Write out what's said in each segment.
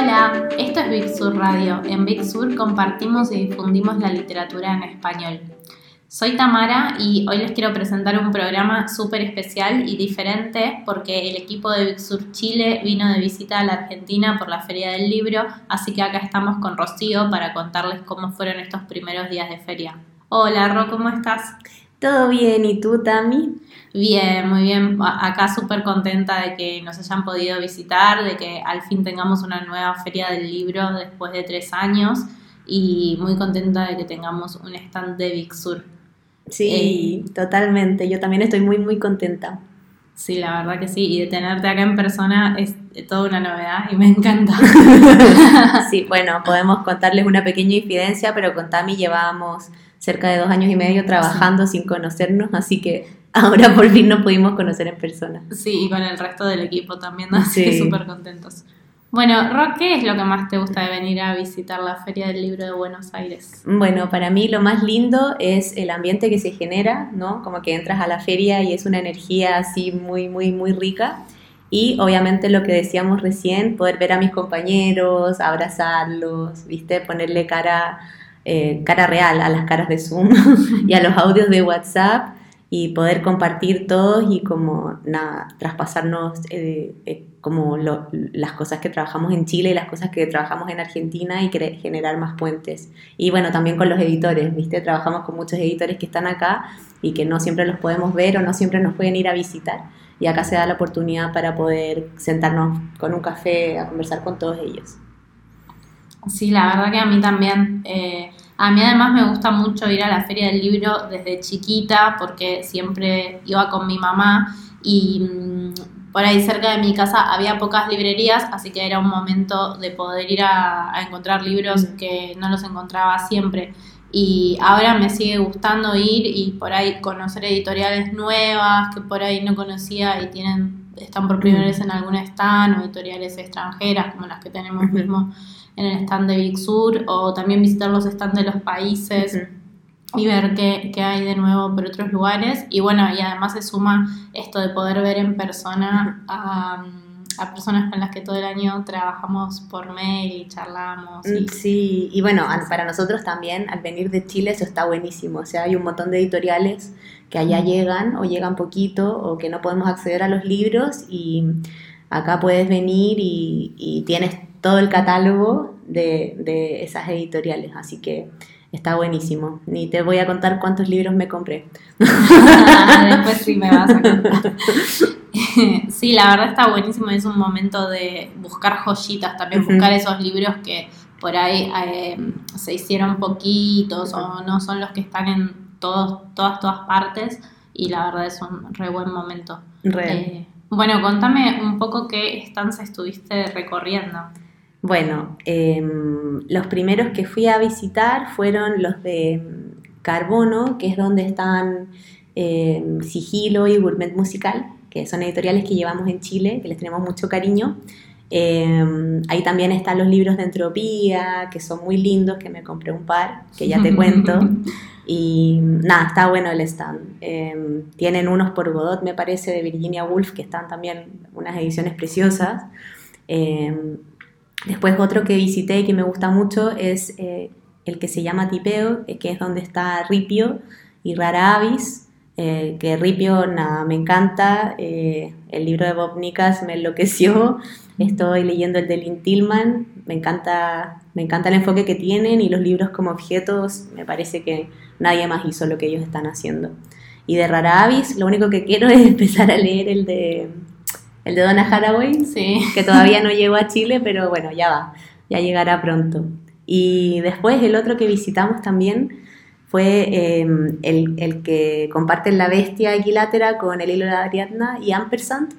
Hola, esto es Big Sur Radio. En Big Sur compartimos y difundimos la literatura en español. Soy Tamara y hoy les quiero presentar un programa súper especial y diferente porque el equipo de Big Sur Chile vino de visita a la Argentina por la Feria del Libro, así que acá estamos con Rocío para contarles cómo fueron estos primeros días de feria. Hola, Ro, ¿cómo estás? Todo bien, ¿y tú, Tami? Bien, muy bien. Acá súper contenta de que nos hayan podido visitar, de que al fin tengamos una nueva feria del libro después de tres años y muy contenta de que tengamos un stand de Big Sur. Sí, eh, totalmente. Yo también estoy muy, muy contenta. Sí, la verdad que sí. Y de tenerte acá en persona es toda una novedad y me encanta. sí, bueno, podemos contarles una pequeña infidencia, pero con Tami llevábamos cerca de dos años y medio trabajando sin conocernos, así que ahora por fin nos pudimos conocer en persona. Sí, y con el resto del equipo también, así que súper contentos. Bueno, Rock, ¿qué es lo que más te gusta de venir a visitar la Feria del Libro de Buenos Aires? Bueno, para mí lo más lindo es el ambiente que se genera, ¿no? Como que entras a la feria y es una energía así muy, muy, muy rica. Y obviamente lo que decíamos recién, poder ver a mis compañeros, abrazarlos, ¿viste? Ponerle cara eh, cara real a las caras de Zoom y a los audios de WhatsApp y poder compartir todos y como traspasarnos eh, eh, como las cosas que trabajamos en Chile y las cosas que trabajamos en Argentina y generar más puentes. Y bueno, también con los editores, ¿viste? Trabajamos con muchos editores que están acá y que no siempre los podemos ver o no siempre nos pueden ir a visitar. Y acá se da la oportunidad para poder sentarnos con un café a conversar con todos ellos. Sí, la verdad que a mí también. A mí además me gusta mucho ir a la feria del libro desde chiquita porque siempre iba con mi mamá y mm, por ahí cerca de mi casa había pocas librerías, así que era un momento de poder ir a, encontrar libros mm. que no los encontraba siempre. Y ahora me sigue gustando ir y por ahí conocer editoriales nuevas que por ahí no conocía y tienen están por primera mm. vez en algún stand o editoriales extranjeras como las que tenemos mismo en el stand de Big Sur o también visitar los stands de los países y ver qué, hay de nuevo por otros lugares. Y bueno, y además se suma esto de poder ver en persona a, personas con las que todo el año trabajamos por mail y charlamos. Mm, sí, y bueno, para nosotros también al venir de Chile eso está buenísimo. O sea, hay un montón de editoriales que allá llegan o llegan poquito o que no podemos acceder a los libros y acá puedes venir y, y tienes todo el catálogo de, esas editoriales, así que está buenísimo. Ni te voy a contar cuántos libros me compré. Después sí me vas a contar. sí, la verdad está buenísimo, es un momento de buscar joyitas, también buscar esos libros que por ahí eh, se hicieron poquitos o no son los que están en todos, todas, todas partes y la verdad es un re buen momento. Eh, bueno, contame un poco qué estancia estuviste recorriendo. Bueno, em, los primeros que fui a visitar fueron los de Carbono, que es donde están em, Sigilo y Gourmet Musical, que son editoriales que llevamos en Chile, que les tenemos mucho cariño. Em, ahí también están los libros de entropía, que son muy lindos, que me compré un par, que ya te cuento. Y nada, está bueno el stand. tienen unos por Godot, me parece, de Virginia Woolf, que están también unas ediciones preciosas. Después otro que visité y que me gusta mucho es eh, el que se llama Tipeo, eh, que es donde está Ripio y Rara Avis, eh, que Ripio, nada, me encanta, el libro de Bob Nicas me enloqueció, estoy leyendo el de Lynn Tillman, me encanta, me encanta el enfoque que tienen y los libros como objetos, me parece que nadie más hizo lo que ellos están haciendo. Y de Rara Avis, lo único que quiero es empezar a leer el de el de Donna Haraway, sí. que todavía no llegó a Chile, pero bueno, ya va, ya llegará pronto. Y después el otro que visitamos también fue em, el, que comparte La Bestia Equilátera con El Hilo de Ariadna y Ampersand.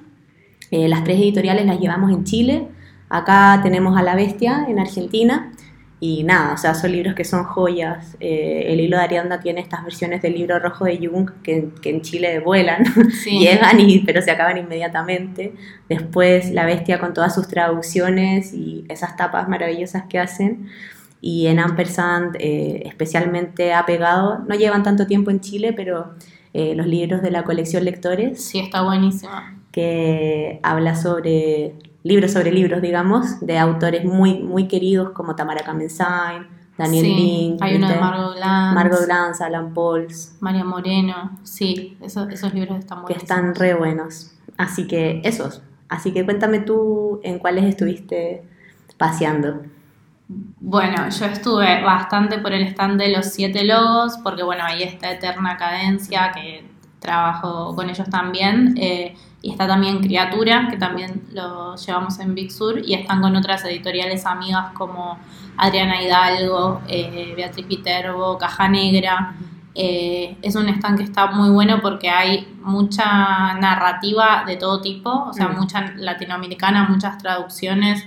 Eh, las tres editoriales las llevamos en Chile. Acá tenemos a La Bestia en Argentina y nada, o sea, son libros que son joyas. Eh, el hilo de Arianda tiene estas versiones del libro rojo de Jung que, en Chile vuelan, llegan, y, pero se acaban inmediatamente. Después La Bestia con todas sus traducciones y esas tapas maravillosas que hacen. Y en Ampersand eh, especialmente ha pegado, no llevan tanto tiempo en Chile, pero eh, los libros de la colección Lectores. Sí, está buenísima. Que habla sobre libros sobre libros, digamos, de autores muy, muy queridos como Tamara Kamensain, Daniel Sí, Link, hay uno de. Margot Glantz. Margot Glantz, Alan Pauls, María Moreno, sí, esos, esos libros están que buenos. están re buenos. Así que esos. Así que cuéntame tú en cuáles estuviste paseando. Bueno, yo estuve bastante por el stand de los siete logos, porque bueno, ahí está Eterna Cadencia, que trabajo con ellos también, eh, y está también Criatura, que también lo llevamos en Big Sur, y están con otras editoriales amigas como Adriana Hidalgo, eh, Beatriz Viterbo, Caja Negra. Eh, es un stand que está muy bueno porque hay mucha narrativa de todo tipo, o sea, Mm. mucha latinoamericana, muchas traducciones,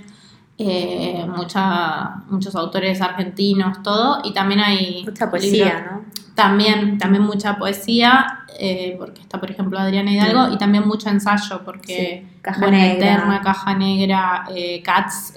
eh, mucha, muchos autores argentinos, todo, y también hay Mucha poesía, libros- ¿no? también, también mucha poesía, eh, porque está, por ejemplo, Adriana Hidalgo, y también mucho ensayo, porque Sí, Caja Buena Negra. Eterna, Caja Negra, eh, Cats.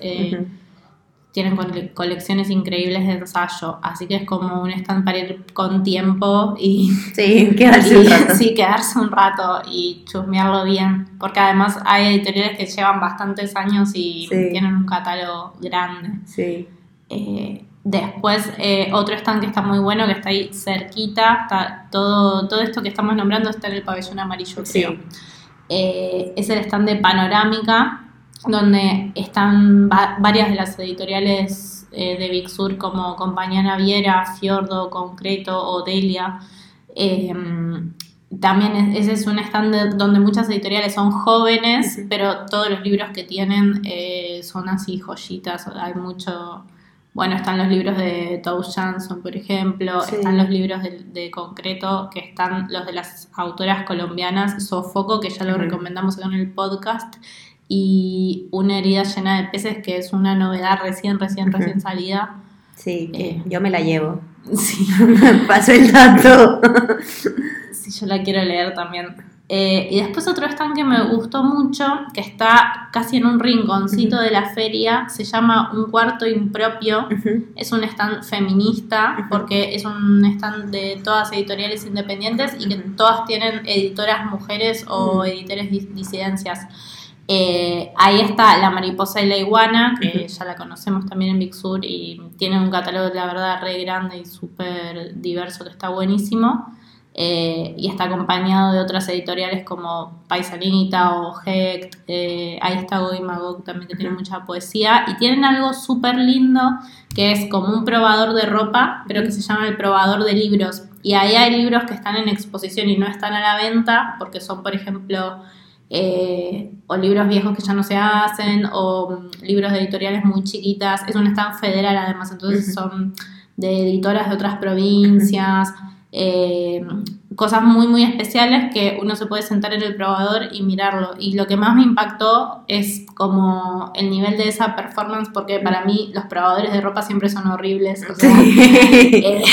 Tienen cole- colecciones increíbles de ensayo, así que es como un stand para ir con tiempo y, Sí, quedarse un y- rato. sí, quedarse un rato y chusmearlo bien, porque además hay editoriales que llevan bastantes años y Sí. tienen un catálogo grande. Sí. Eh, después, eh, otro stand que está muy bueno, que está ahí cerquita, está todo, todo esto que estamos nombrando está en el pabellón amarillo, Sí. creo. Eh, es el stand de Panorámica, donde están va- varias de las editoriales eh, de Big Sur, como Compañía Naviera, Fiordo, Concreto, Odelia. Eh, también es- ese es un stand de- donde muchas editoriales son jóvenes, pero todos los libros que tienen eh, son así joyitas. Hay mucho. Bueno, están los libros de Tou Jansson, por ejemplo, Sí. están los libros de, de concreto, que están los de las autoras colombianas, Sofoco, que ya lo recomendamos acá en el podcast, y Una herida llena de peces, que es una novedad recién, recién, recién salida. Sí, Eh. yo me la llevo. Sí, Me pasó el dato. sí, yo la quiero leer también. Eh, y después otro stand que me gustó mucho, que está casi en un rinconcito de la feria, se llama Un cuarto impropio. Es un stand feminista porque es un stand de todas editoriales independientes y que todas tienen editoras mujeres o editores dis- disidencias. Eh, ahí está La Mariposa y la Iguana, que ya la conocemos también en Big Sur y tiene un catálogo, la verdad, re grande y súper diverso que está buenísimo. Eh, y está acompañado de otras editoriales como Paisanita o Hecht. eh, ahí está Goy Magog también, que tiene mucha poesía. Y tienen algo súper lindo que es como un probador de ropa, pero que se llama el probador de libros. Y ahí hay libros que están en exposición y no están a la venta, porque son, por ejemplo, eh, o libros viejos que ya no se hacen, o mm, libros de editoriales muy chiquitas. Es un stand federal además, entonces son de editoras de otras provincias. eh, cosas muy muy especiales que uno se puede sentar en el probador y mirarlo y lo que más me impactó es como el nivel de esa performance porque para mí los probadores de ropa siempre son horribles o sea, eh,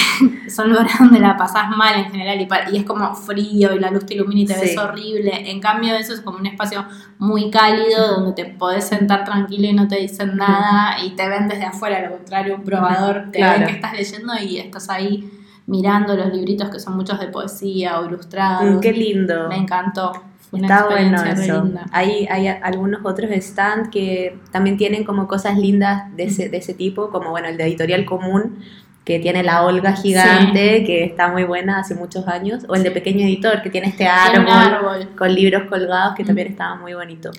son lugares donde la pasás mal en general y, y es como frío y la luz te ilumina y te ves horrible. En cambio, eso es como un espacio muy cálido donde te podés sentar tranquilo y no te dicen nada y te ven desde afuera. Al contrario, un probador te Claro. ven que estás leyendo y estás ahí mirando los libritos que son muchos de poesía o ilustrados. Mm, Qué lindo. Me encantó. Una Está bueno eso. linda. Hay, hay algunos otros stands que también tienen como cosas lindas de ese, de ese tipo, como bueno, el de Editorial Común, que tiene la Olga gigante, que está muy buena hace muchos años, o el de. Pequeño Editor, que tiene este árbol, árbol. con libros colgados, que Mm. también estaba muy bonito.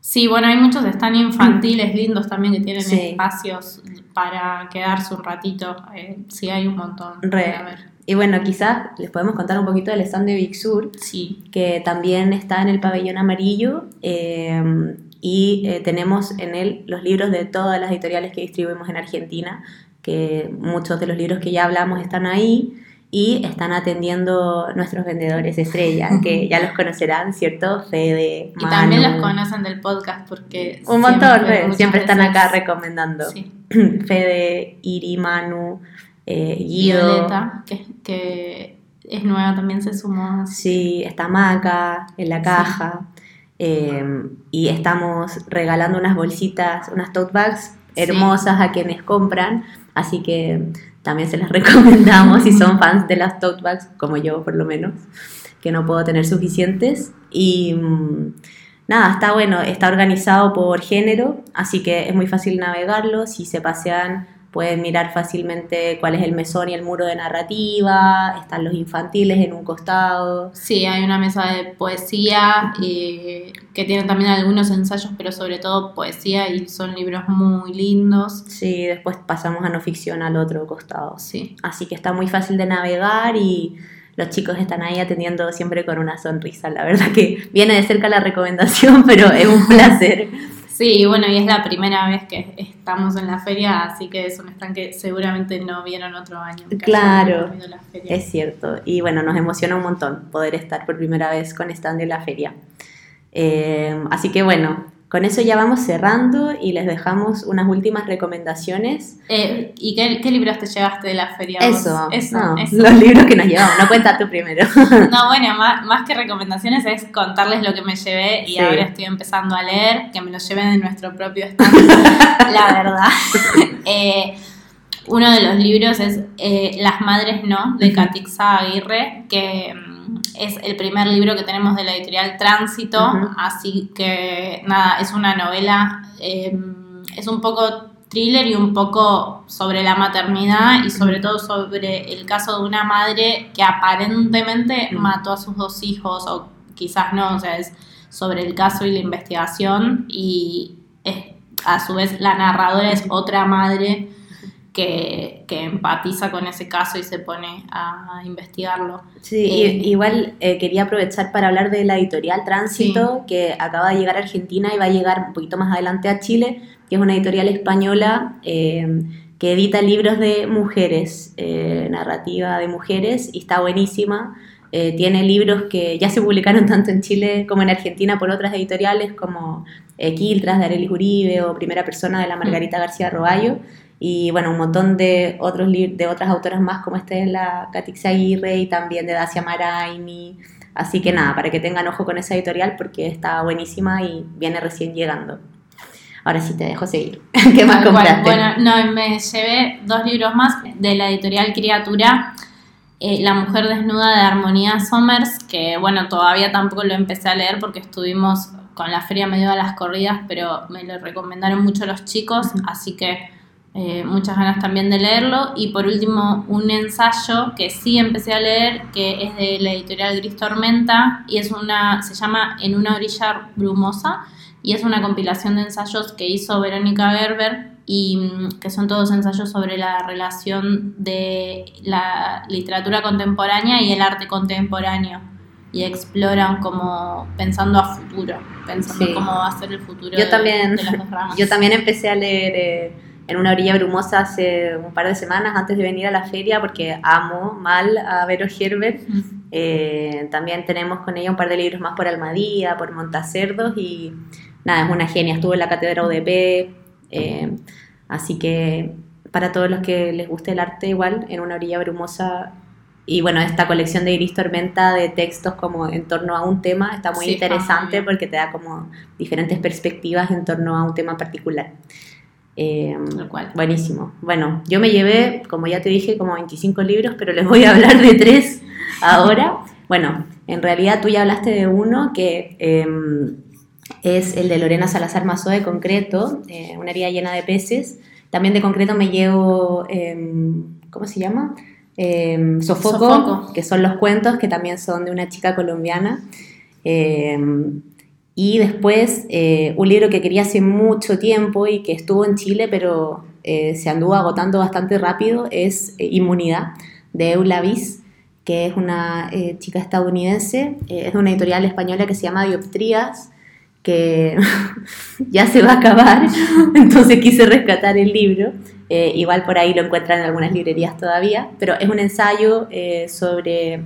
Sí, bueno, hay muchos están infantiles lindos también que tienen Sí. espacios para quedarse un ratito. Eh, sí, hay un montón. Re. A ver, Y bueno, quizás les podemos contar un poquito del stand de Big Sur, sí. que también está en el pabellón amarillo eh, y eh, tenemos en él los libros de todas las editoriales que distribuimos en Argentina, que muchos de los libros que ya hablamos están ahí y están atendiendo nuestros vendedores estrella, que ya los conocerán, ¿cierto? Fede, Y también Manu, los conocen del podcast porque... Un montón, siempre, están veces- acá recomendando. Sí. Fede, Iri, Manu, eh, Guido. Violeta, que, que es nueva, también se sumó. Sí, está Maca en la caja. eh, y estamos regalando unas bolsitas, unas tote bags Sí. hermosas a quienes compran. Así que también se las recomendamos si son fans de las tote bags, como yo por lo menos, que no puedo tener suficientes. Y, mm, nada, está bueno, está organizado por género, así que es muy fácil navegarlo. Si se pasean, pueden mirar fácilmente cuál es el mesón y el muro de narrativa, están los infantiles en un costado. Sí, hay una mesa de poesía eh, que tiene también algunos ensayos, pero sobre todo poesía y son libros muy lindos. Sí, después pasamos a no ficción al otro costado. Sí. Así que está muy fácil de navegar y los chicos están ahí atendiendo siempre con una sonrisa. La verdad que viene de cerca la recomendación, pero es un placer. Sí, bueno, y es la primera vez que estamos en la feria, así que es un stand que seguramente no vieron otro año. Claro, es cierto. Y bueno, nos emociona un montón poder estar por primera vez con stand de la feria. Eh, así que bueno, con eso ya vamos cerrando y les dejamos unas últimas recomendaciones. Eh, ¿Y qué, libros te llevaste de la feria? Eso, eso, los libros que nos llevamos. No cuenta tú primero. no, bueno, más, que recomendaciones es contarles lo que me llevé y ahora estoy empezando a leer, que me lo lleven de nuestro propio stand, la verdad. Eh, uno de los libros es eh, Las Madres No, de Catixa Aguirre, que es el primer libro que tenemos de la editorial Tránsito, así que nada, es una novela, em, es un poco thriller y un poco sobre la maternidad y sobre todo sobre el caso de una madre que aparentemente mató a sus dos hijos o quizás no, o sea, es sobre el caso y la investigación y a su vez la narradora es otra madre que, empatiza con ese caso y se pone a investigarlo. Sí, eh, igual eh, quería aprovechar para hablar de la editorial Tránsito, que acaba de llegar a Argentina y va a llegar un poquito más adelante a Chile, que es una editorial española eh, que edita libros de mujeres, narrativa de mujeres, y está buenísima. tiene libros que ya se publicaron tanto en Chile como en Argentina por otras editoriales como Quiltras de Arelis Uribe o Primera Persona de la Margarita García Roballo y bueno, un montón de, otros de otras autoras más, como esta es la Catixia Aguirre y también de Dacia Maraini. Así que nada, para que tengan ojo con esa editorial porque está buenísima y viene recién llegando. Ahora sí te dejo seguir. ¿Qué más compraste? Bueno, no, me llevé dos libros más de la editorial Criatura. Eh, la mujer desnuda de Armonía Somers, que bueno, todavía tampoco lo empecé a leer porque estuvimos con la feria medio a las corridas, pero me lo recomendaron mucho los chicos, así que eh, muchas ganas también de leerlo. Y por último, un ensayo que sí empecé a leer, que es de la editorial Gris Tormenta, y es una, se llama En una orilla brumosa, y es una compilación de ensayos que hizo Verónica Gerber, y mm, que son todos ensayos sobre la relación de la literatura contemporánea y el arte contemporáneo. Y exploran como pensando a futuro, pensando cómo va a ser el futuro yo también, de las dos ramas. Yo también empecé a leer... Eh, en una orilla brumosa hace un par de semanas antes de venir a la feria porque amo mal a Vero Herbert. Eh, también tenemos con ella un par de libros más por Almadía, por Montacerdos y nada, es una genia. Estuvo en la cátedra UDP, eh, así que para todos los que les guste el arte igual, en una orilla brumosa y bueno, esta colección de Iris Tormenta de textos como en torno a un tema está muy interesante porque te da como diferentes perspectivas en torno a un tema particular. Eh, buenísimo. Bueno, yo me llevé, como ya te dije, como 25 libros, pero les voy a hablar de tres ahora. Bueno, en realidad tú ya hablaste de uno que em, es el de Lorena Salazar Mazó de concreto, eh, una herida llena de peces. También de concreto me llevo, em, ¿cómo se llama? Em, Sofoco, que son los cuentos que también son de una chica colombiana. Y después eh, un libro que quería hace mucho tiempo y que estuvo en Chile, pero eh, se anduvo agotando bastante rápido, es eh, Inmunidad, de Eulavis, que es una chica estadounidense, es una editorial española que se llama Dioptrías, que ya se va a acabar, entonces quise rescatar el libro. igual por ahí lo encuentran en algunas librerías todavía, pero es un ensayo sobre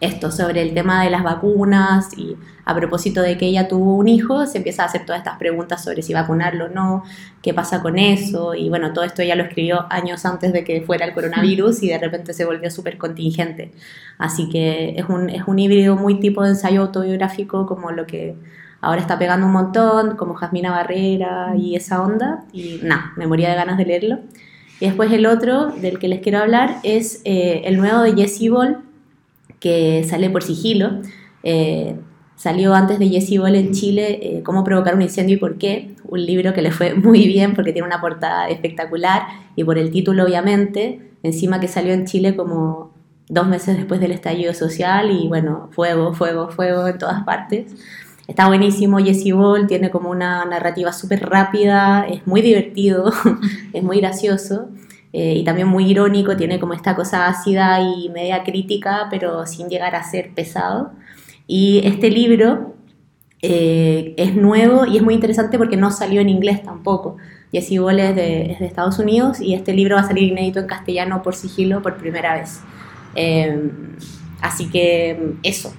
esto, sobre el tema de las vacunas y a propósito de que ella tuvo un hijo, se empieza a hacer todas estas preguntas sobre si vacunarlo o no, qué pasa con eso, y bueno, todo esto ella lo escribió años antes de que fuera el coronavirus y de repente se volvió súper contingente. Así que es un, es un híbrido muy tipo de ensayo autobiográfico como lo que ahora está pegando un montón, como Jasmina Barrera y esa onda, y nada, me moría de ganas de leerlo. Y después el otro del que les quiero hablar es eh, el nuevo de Jessie Ball, que sale por sigilo. Eh, Salió antes de Jessie Ball en Chile, eh, Cómo provocar un incendio y por qué, un libro que le fue muy bien porque tiene una portada espectacular y por el título obviamente, encima que salió en Chile como dos meses después del estallido social y bueno, fuego, fuego, fuego en todas partes. Está buenísimo, Jessie Ball tiene como una narrativa súper rápida, es muy divertido, es muy gracioso eh, y también muy irónico, tiene como esta cosa ácida y media crítica, pero sin llegar a ser pesado. Y este libro eh, es nuevo y es muy interesante porque no salió en inglés tampoco. Jessie Ball es de, es de, Estados Unidos y este libro va a salir inédito en castellano por sigilo por primera vez. Eh, así que eso,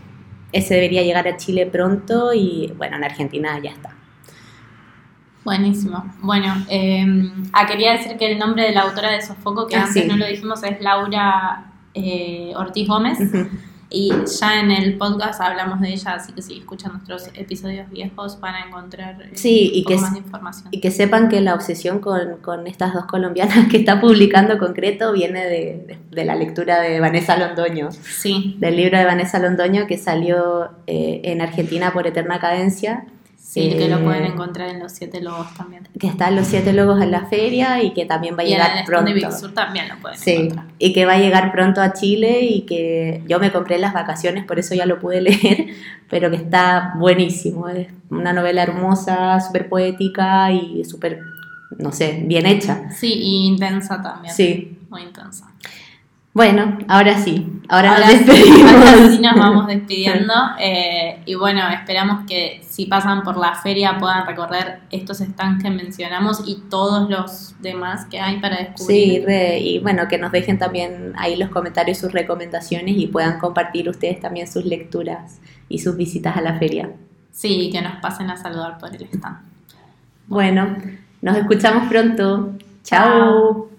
ese debería llegar a Chile pronto y bueno, en Argentina ya está. Buenísimo. Bueno, eh, ah, quería decir que el nombre de la autora de Sofoco, que ah, antes no lo dijimos, es Laura eh, Ortiz Gómez. Y ya en el podcast hablamos de ella, así que si escuchan nuestros episodios viejos van a encontrar eh, sí, y que, más información. Y que sepan que la obsesión con, con, estas dos colombianas que está publicando concreto viene de, de, la lectura de Vanessa Londoño. Sí. Del libro de Vanessa Londoño que salió eh, en Argentina por Eterna Cadencia Sí, que lo pueden encontrar en los Siete Logos también. Que están los Siete Logos en la feria y que también va a llegar pronto. Y Sur también lo pueden sí, y que va a llegar pronto a Chile y que yo me compré en las vacaciones, por eso ya lo pude leer, pero que está buenísimo. Es una novela hermosa, súper poética y súper, no sé, bien hecha. Sí, y intensa también. Sí. Muy intensa. Bueno, ahora sí, ahora, nos despedimos. Ahora sí nos vamos despidiendo eh, y bueno, esperamos que si pasan por la feria puedan recorrer estos stands que mencionamos y todos los demás que hay para descubrir. Sí, y bueno, que nos dejen también ahí los comentarios sus recomendaciones y puedan compartir ustedes también sus lecturas y sus visitas a la feria. Sí, que nos pasen a saludar por el stand. Bueno, nos escuchamos pronto. Chao.